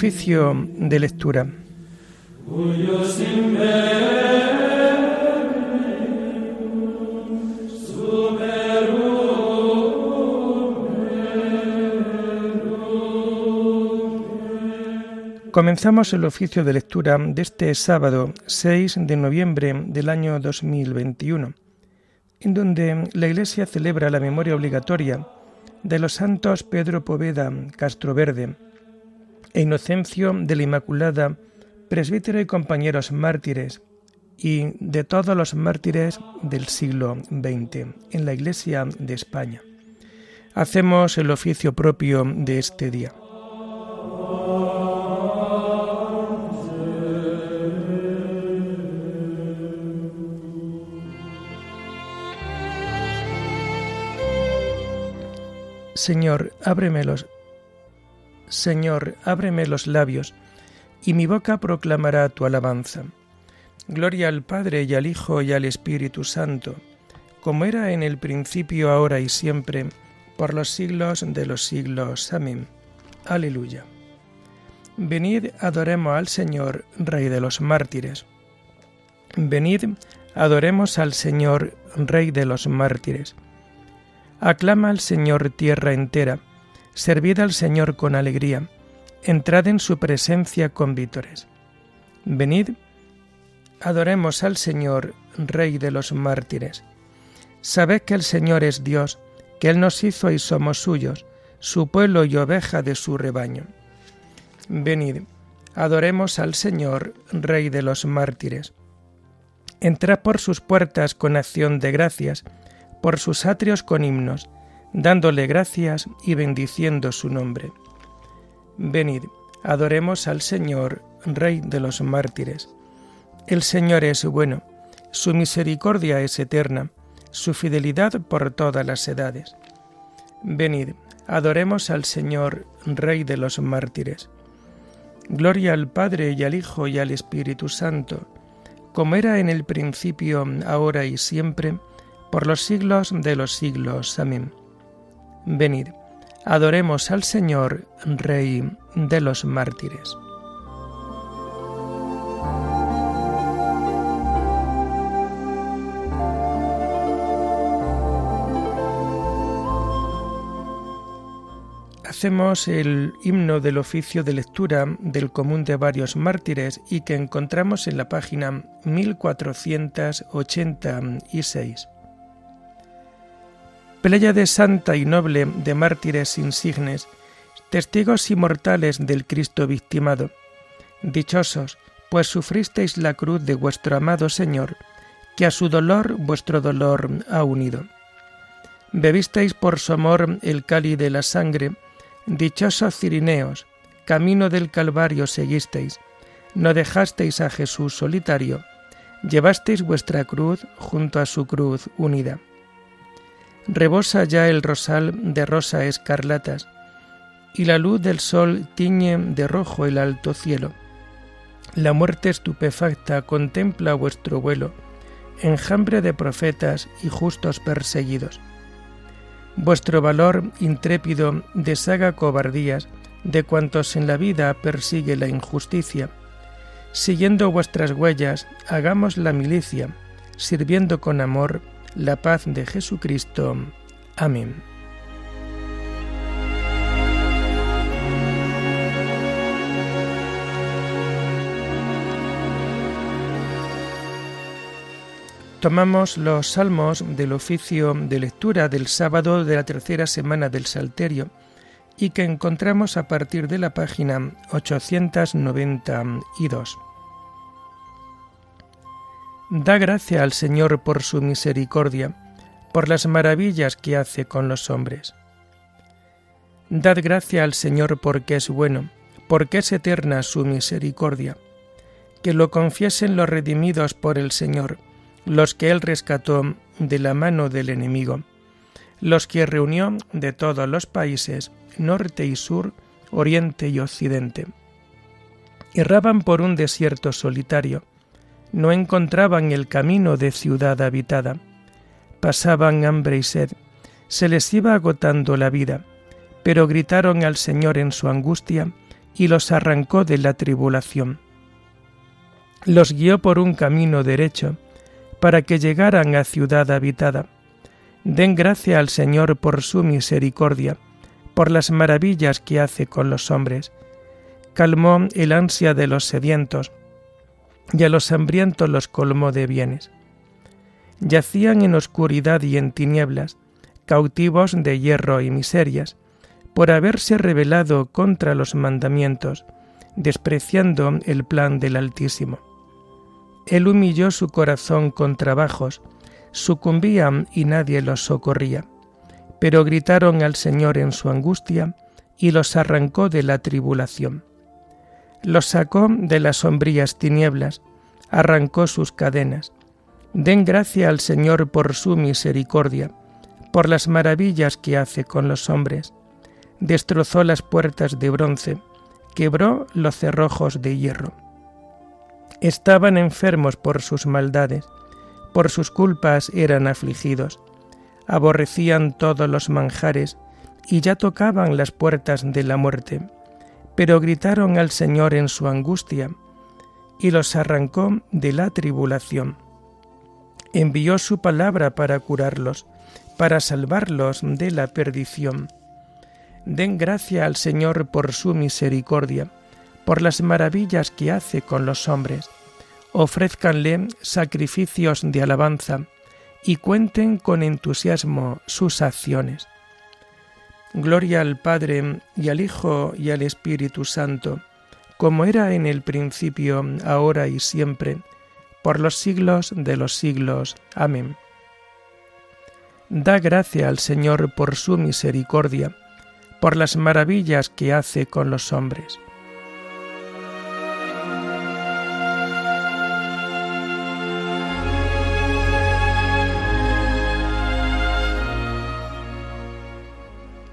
Oficio de lectura. Comenzamos el oficio de lectura de este sábado 6 de noviembre del año 2021, en donde la Iglesia celebra la memoria obligatoria de los santos Pedro Poveda Castroverde e Inocencio de la Inmaculada, presbítero y compañeros mártires, y de todos los mártires del siglo XX en la Iglesia de España. Hacemos el oficio propio de este día. Señor, ábremelos. Señor, ábreme los labios, y mi boca proclamará tu alabanza. Gloria al Padre y al Hijo y al Espíritu Santo, como era en el principio, ahora y siempre, por los siglos de los siglos. Amén. Aleluya. Venid, adoremos al Señor, Rey de los mártires. Venid, adoremos al Señor, Rey de los mártires. Aclama al Señor tierra entera, servid al Señor con alegría, entrad en su presencia con vítores. Venid, adoremos al Señor, Rey de los mártires. Sabed que el Señor es Dios, que Él nos hizo y somos suyos, su pueblo y oveja de su rebaño. Venid, adoremos al Señor, Rey de los mártires. Entrad por sus puertas con acción de gracias, por sus atrios con himnos, dándole gracias y bendiciendo su nombre. Venid, adoremos al Señor, Rey de los mártires. El Señor es bueno, su misericordia es eterna, su fidelidad por todas las edades. Venid, adoremos al Señor, Rey de los mártires. Gloria al Padre y al Hijo y al Espíritu Santo, como era en el principio, ahora y siempre, por los siglos de los siglos. Amén. Venid, adoremos al Señor, Rey de los mártires. Hacemos el himno del oficio de lectura del común de varios mártires y que encontramos en la página 1486 de santa y noble de mártires insignes, testigos inmortales del Cristo victimado. Dichosos, pues sufristeis la cruz de vuestro amado Señor, que a su dolor vuestro dolor ha unido. Bebisteis por su amor el cáliz de la sangre, dichosos cirineos, camino del Calvario seguisteis, no dejasteis a Jesús solitario, llevasteis vuestra cruz junto a su cruz unida. Rebosa ya el rosal de rosa escarlatas, y la luz del sol tiñe de rojo el alto cielo. La muerte estupefacta contempla vuestro vuelo, enjambre de profetas y justos perseguidos. Vuestro valor intrépido deshaga cobardías de cuantos en la vida persigue la injusticia. Siguiendo vuestras huellas, hagamos la milicia, sirviendo con amor la paz de Jesucristo. Amén. Tomamos los salmos del oficio de lectura del sábado de la tercera semana del Salterio y que encontramos a partir de la página 892. Da gracia al Señor por su misericordia, por las maravillas que hace con los hombres. Dad gracia al Señor porque es bueno, porque es eterna su misericordia. Que lo confiesen los redimidos por el Señor, los que Él rescató de la mano del enemigo, los que reunió de todos los países, norte y sur, oriente y occidente. Erraban por un desierto solitario, no encontraban el camino de ciudad habitada, pasaban hambre y sed, se les iba agotando la vida, pero gritaron al Señor en su angustia, y los arrancó de la tribulación. Los guió por un camino derecho, para que llegaran a ciudad habitada. Den gracia al Señor por su misericordia, por las maravillas que hace con los hombres. Calmó el ansia de los sedientos, y a los hambrientos los colmó de bienes. Yacían en oscuridad y en tinieblas, cautivos de hierro y miserias, por haberse rebelado contra los mandamientos, despreciando el plan del Altísimo. Él humilló su corazón con trabajos, sucumbían y nadie los socorría, pero gritaron al Señor en su angustia y los arrancó de la tribulación. Los sacó de las sombrías tinieblas, arrancó sus cadenas. Den gracia al Señor por su misericordia, por las maravillas que hace con los hombres. Destrozó las puertas de bronce, quebró los cerrojos de hierro. Estaban enfermos por sus maldades, por sus culpas eran afligidos, aborrecían todos los manjares y ya tocaban las puertas de la muerte, pero gritaron al Señor en su angustia y los arrancó de la tribulación. Envió su palabra para curarlos, para salvarlos de la perdición. Den gracia al Señor por su misericordia, por las maravillas que hace con los hombres. Ofrézcanle sacrificios de alabanza y cuenten con entusiasmo sus acciones. Gloria al Padre y al Hijo y al Espíritu Santo, como era en el principio, ahora y siempre, por los siglos de los siglos. Amén. Da gracia al Señor por su misericordia, por las maravillas que hace con los hombres.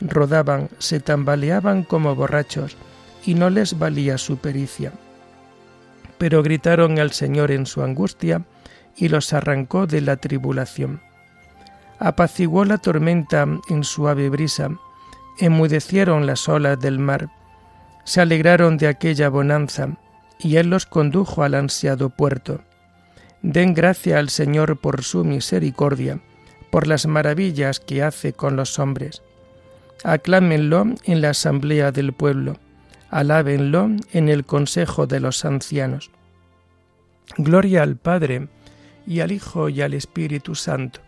Rodaban, se tambaleaban como borrachos, y no les valía su pericia. Pero gritaron al Señor en su angustia, y los arrancó de la tribulación apaciguó la tormenta en suave brisa, enmudecieron las olas del mar, se alegraron de aquella bonanza, y Él los condujo al ansiado puerto. Den gracia al Señor por su misericordia, por las maravillas que hace con los hombres. Aclámenlo en la asamblea del pueblo, alábenlo en el consejo de los ancianos. Gloria al Padre, y al Hijo, y al Espíritu Santo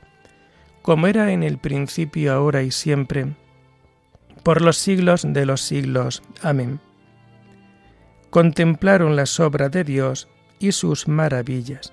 como era en el principio, ahora y siempre, por los siglos de los siglos. Amén. Contemplaron las obras de Dios y sus maravillas.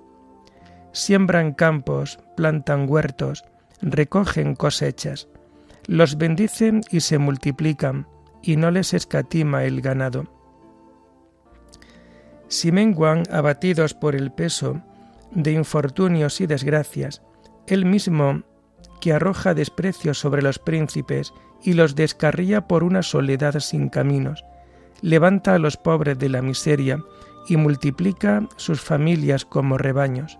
Siembran campos, plantan huertos, recogen cosechas los bendicen y se multiplican, y no les escatima el ganado. Si menguan abatidos por el peso de infortunios y desgracias, él mismo que arroja desprecio sobre los príncipes y los descarría por una soledad sin caminos, levanta a los pobres de la miseria y multiplica sus familias como rebaños.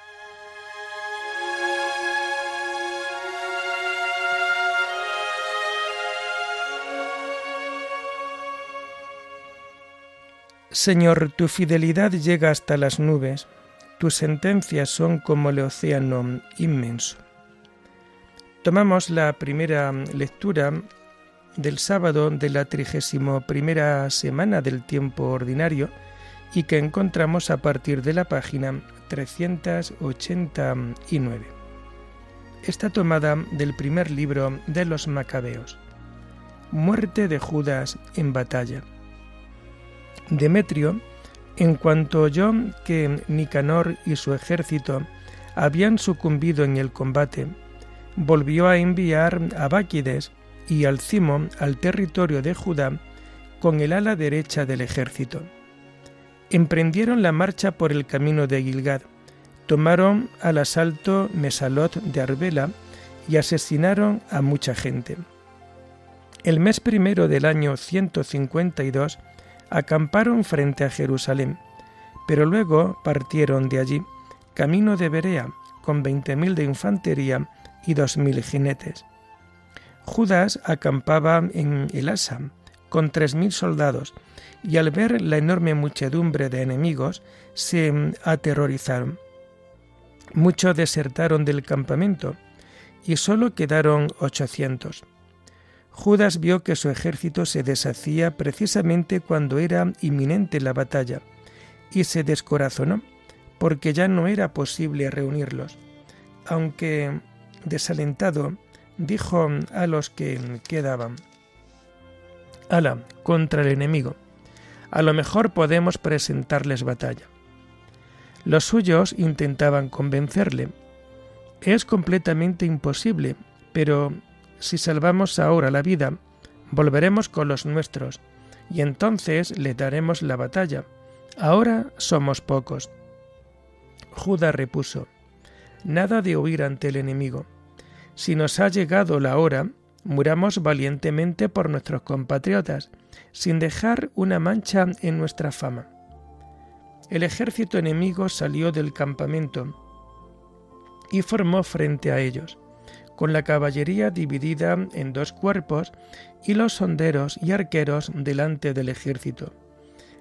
Señor, tu fidelidad llega hasta las nubes, tus sentencias son como el océano inmenso. Tomamos la primera lectura del sábado de la trigésimo primera semana del tiempo ordinario y que encontramos a partir de la página 389. Está tomada del primer libro de los Macabeos. Muerte de Judas en batalla. Demetrio, en cuanto oyó que Nicanor y su ejército habían sucumbido en el combate, volvió a enviar a Báquides y al Cimo al territorio de Judá con el ala derecha del ejército. Emprendieron la marcha por el camino de Gilgad, tomaron al asalto Mesalot de Arbela y asesinaron a mucha gente. El mes primero del año 152 acamparon frente a Jerusalén, pero luego partieron de allí, camino de Berea, con veinte mil de infantería y dos mil jinetes. Judas acampaba en Elasa, con tres mil soldados, y al ver la enorme muchedumbre de enemigos, se aterrorizaron. Muchos desertaron del campamento, y sólo quedaron ochocientos. Judas vio que su ejército se deshacía precisamente cuando era inminente la batalla, y se descorazonó, porque ya no era posible reunirlos. Aunque desalentado, dijo a los que quedaban, Ala, contra el enemigo, a lo mejor podemos presentarles batalla. Los suyos intentaban convencerle. Es completamente imposible, pero si salvamos ahora la vida, volveremos con los nuestros, y entonces le daremos la batalla. Ahora somos pocos. Judas repuso, Nada de huir ante el enemigo. Si nos ha llegado la hora, muramos valientemente por nuestros compatriotas, sin dejar una mancha en nuestra fama. El ejército enemigo salió del campamento y formó frente a ellos con la caballería dividida en dos cuerpos y los sonderos y arqueros delante del ejército,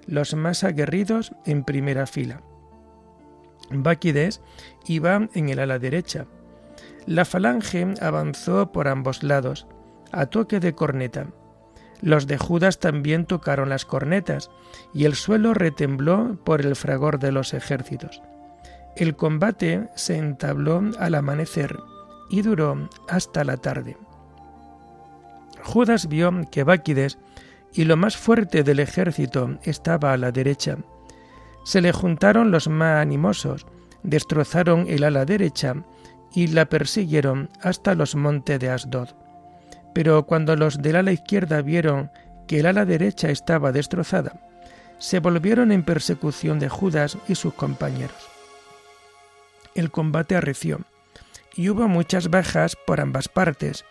los más aguerridos en primera fila. Báquides iba en el ala derecha. La falange avanzó por ambos lados, a toque de corneta. Los de Judas también tocaron las cornetas, y el suelo retembló por el fragor de los ejércitos. El combate se entabló al amanecer y duró hasta la tarde. Judas vio que Báquides y lo más fuerte del ejército estaba a la derecha. Se le juntaron los más animosos, destrozaron el ala derecha y la persiguieron hasta los montes de Asdod. Pero cuando los del ala izquierda vieron que el ala derecha estaba destrozada, se volvieron en persecución de Judas y sus compañeros. El combate arreció y hubo muchas bajas por ambas partes.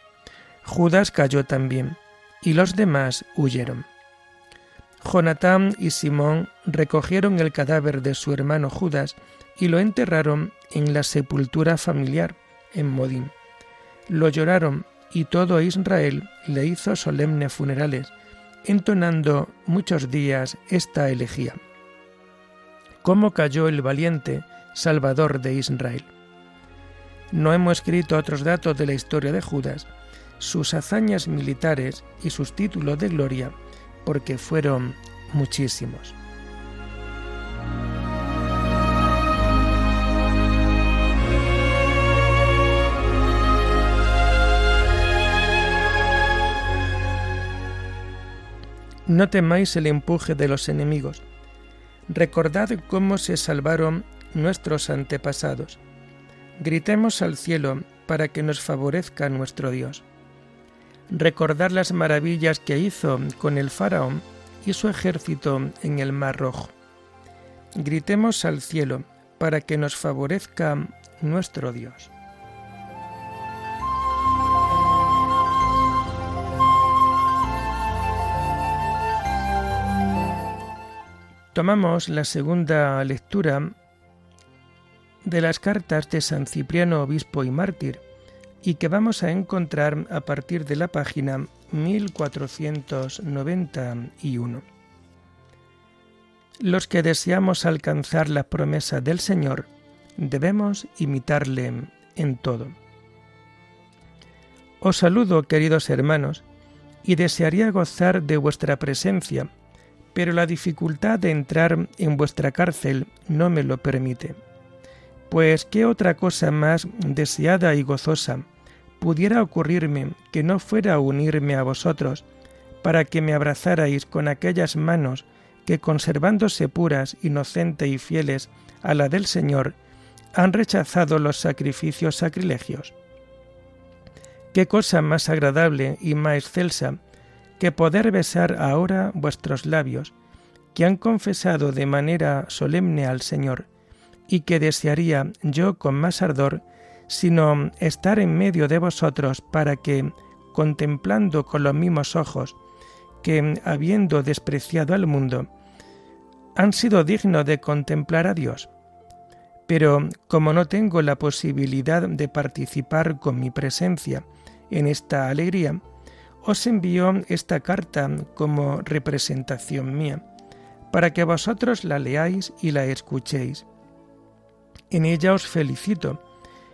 Judas cayó también, y los demás huyeron. Jonatán y Simón recogieron el cadáver de su hermano Judas y lo enterraron en la sepultura familiar en Modín. Lo lloraron y todo Israel le hizo solemnes funerales, entonando muchos días esta elegía. ¿Cómo cayó el valiente Salvador de Israel? No hemos escrito otros datos de la historia de Judas, sus hazañas militares y sus títulos de gloria, porque fueron muchísimos. No temáis el empuje de los enemigos. Recordad cómo se salvaron nuestros antepasados Gritemos al cielo para que nos favorezca nuestro Dios. Recordar las maravillas que hizo con el faraón y su ejército en el Mar Rojo. gritemos al cielo para que nos favorezca nuestro Dios. Tomamos la segunda lectura de las cartas de San Cipriano, obispo y mártir, y que vamos a encontrar a partir de la página 1491. Los que deseamos alcanzar la promesa del Señor debemos imitarle en todo. Os saludo, queridos hermanos, y desearía gozar de vuestra presencia, pero la dificultad de entrar en vuestra cárcel no me lo permite. Pues qué otra cosa más deseada y gozosa pudiera ocurrirme que no fuera unirme a vosotros, para que me abrazarais con aquellas manos que, conservándose puras, inocentes y fieles a la del Señor, han rechazado los sacrificios sacrilegios. Qué cosa más agradable y más excelsa que poder besar ahora vuestros labios, que han confesado de manera solemne al Señor, y que desearía yo con más ardor, sino estar en medio de vosotros para que, contemplando con los mismos ojos, que, habiendo despreciado al mundo, han sido dignos de contemplar a Dios. Pero como no tengo la posibilidad de participar con mi presencia en esta alegría, os envío esta carta como representación mía, para que vosotros la leáis y la escuchéis. En ella os felicito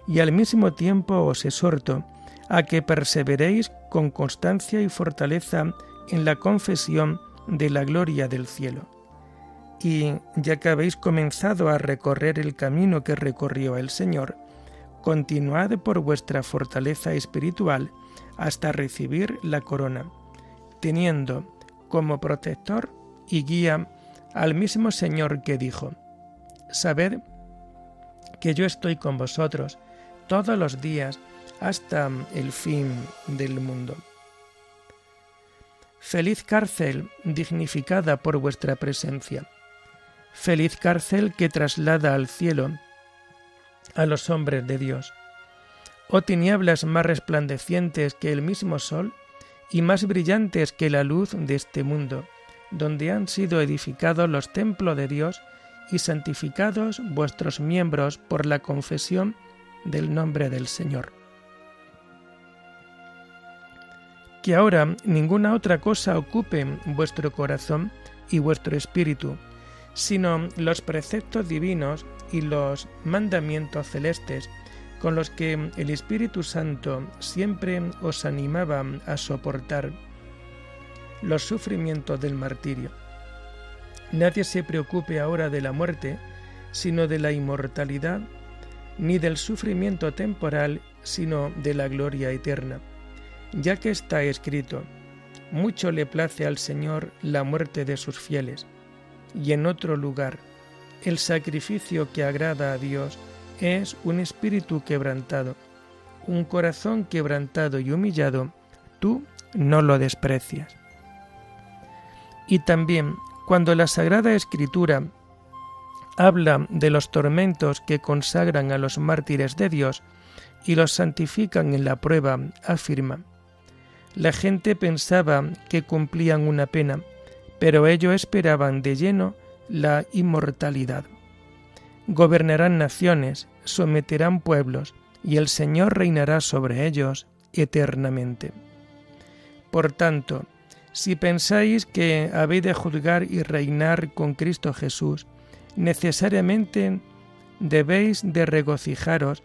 y al mismo tiempo os exhorto a que perseveréis con constancia y fortaleza en la confesión de la gloria del cielo. Y ya que habéis comenzado a recorrer el camino que recorrió el Señor, continuad por vuestra fortaleza espiritual hasta recibir la corona, teniendo como protector y guía al mismo Señor que dijo, Sabed que yo estoy con vosotros todos los días hasta el fin del mundo. Feliz cárcel dignificada por vuestra presencia. Feliz cárcel que traslada al cielo a los hombres de Dios. Oh tinieblas más resplandecientes que el mismo sol y más brillantes que la luz de este mundo, donde han sido edificados los templos de Dios y santificados vuestros miembros por la confesión del nombre del Señor. Que ahora ninguna otra cosa ocupe vuestro corazón y vuestro espíritu, sino los preceptos divinos y los mandamientos celestes con los que el Espíritu Santo siempre os animaba a soportar los sufrimientos del martirio. Nadie se preocupe ahora de la muerte, sino de la inmortalidad ni del sufrimiento temporal, sino de la gloria eterna, ya que está escrito, mucho le place al Señor la muerte de sus fieles, y en otro lugar, el sacrificio que agrada a Dios es un espíritu quebrantado, un corazón quebrantado y humillado, tú no lo desprecias. Y también, cuando la Sagrada Escritura habla de los tormentos que consagran a los mártires de Dios y los santifican en la prueba, afirma. La gente pensaba que cumplían una pena, pero ellos esperaban de lleno la inmortalidad. Gobernarán naciones, someterán pueblos, y el Señor reinará sobre ellos eternamente. Por tanto, si pensáis que habéis de juzgar y reinar con Cristo Jesús, necesariamente debéis de regocijaros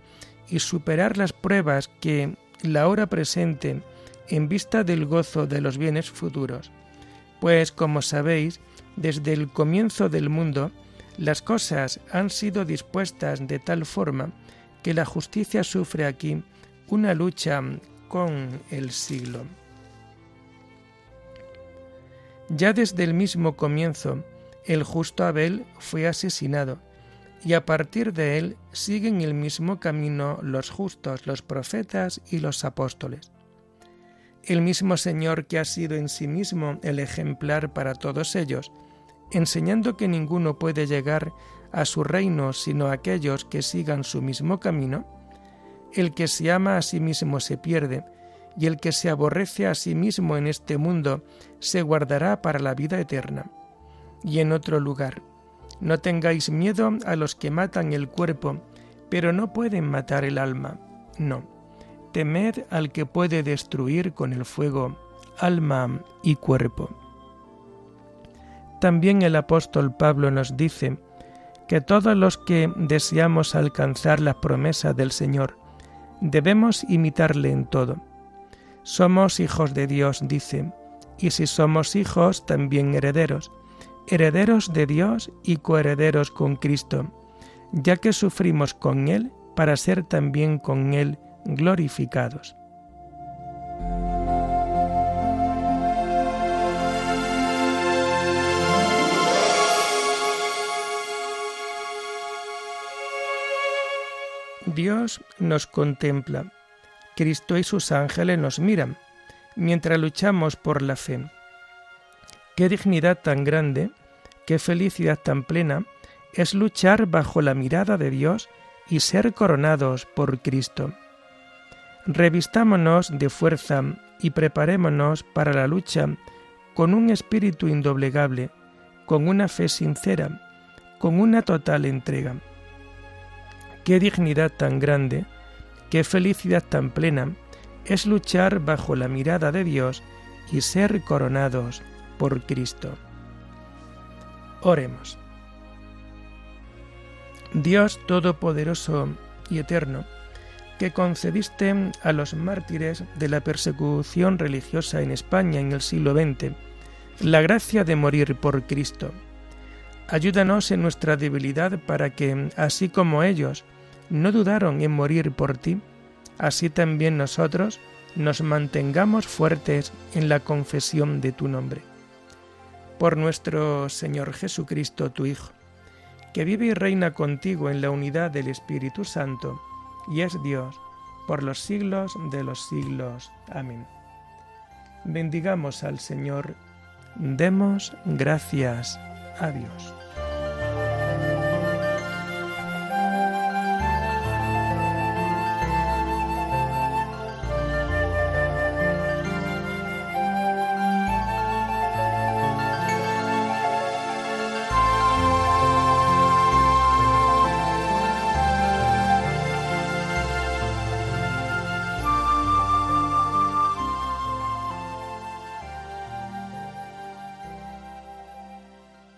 y superar las pruebas que la hora presente en vista del gozo de los bienes futuros. Pues como sabéis, desde el comienzo del mundo, las cosas han sido dispuestas de tal forma que la justicia sufre aquí una lucha con el siglo. Ya desde el mismo comienzo, el justo Abel fue asesinado, y a partir de él siguen el mismo camino los justos, los profetas y los apóstoles. El mismo Señor que ha sido en sí mismo el ejemplar para todos ellos, enseñando que ninguno puede llegar a su reino sino aquellos que sigan su mismo camino, el que se ama a sí mismo se pierde, y el que se aborrece a sí mismo en este mundo se guardará para la vida eterna. Y en otro lugar, no tengáis miedo a los que matan el cuerpo, pero no pueden matar el alma. No, temed al que puede destruir con el fuego alma y cuerpo. También el apóstol Pablo nos dice que todos los que deseamos alcanzar las promesas del Señor debemos imitarle en todo. Somos hijos de Dios, dice, y si somos hijos, también herederos, herederos de Dios y coherederos con Cristo, ya que sufrimos con Él para ser también con Él glorificados. Dios nos contempla, Cristo y sus ángeles nos miran, mientras luchamos por la fe. Qué dignidad tan grande, qué felicidad tan plena es luchar bajo la mirada de Dios y ser coronados por Cristo. Revistámonos de fuerza y preparémonos para la lucha con un espíritu indoblegable, con una fe sincera, con una total entrega. Qué dignidad tan grande, qué felicidad tan plena es luchar bajo la mirada de Dios y ser coronados por Cristo. Oremos. Dios Todopoderoso y Eterno, que concediste a los mártires de la persecución religiosa en España en el siglo XX la gracia de morir por Cristo. Ayúdanos en nuestra debilidad para que, así como ellos, no dudaron en morir por ti, así también nosotros nos mantengamos fuertes en la confesión de tu nombre. Por nuestro Señor Jesucristo, tu Hijo, que vive y reina contigo en la unidad del Espíritu Santo, y es Dios, por los siglos de los siglos. Amén. Bendigamos al Señor, demos gracias a Dios.